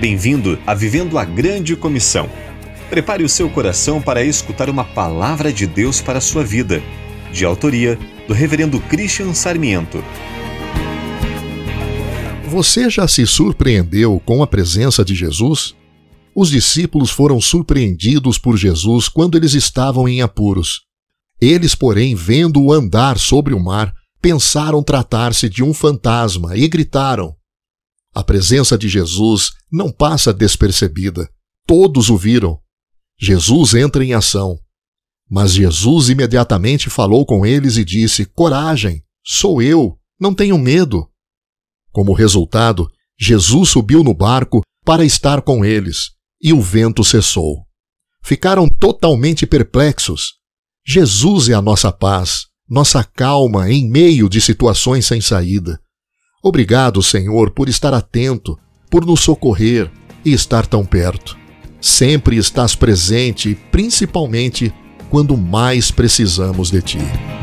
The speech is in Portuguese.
Bem-vindo a Vivendo a Grande Comissão. Prepare o seu coração para escutar uma palavra de Deus para a sua vida, de autoria do Reverendo Christian Sarmiento. Você já se surpreendeu com a presença de Jesus? Os discípulos foram surpreendidos por Jesus quando eles estavam em apuros. Eles, porém, vendo-o andar sobre o mar, pensaram tratar-se de um fantasma e gritaram: a presença de Jesus não passa despercebida. Todos o viram. Jesus entra em ação. Mas Jesus imediatamente falou com eles e disse: Coragem, sou eu, não tenham medo. Como resultado, Jesus subiu no barco para estar com eles, e o vento cessou. Ficaram totalmente perplexos. Jesus é a nossa paz, nossa calma em meio de situações sem saída. Obrigado, Senhor, por estar atento, por nos socorrer e estar tão perto. Sempre estás presente, principalmente quando mais precisamos de Ti.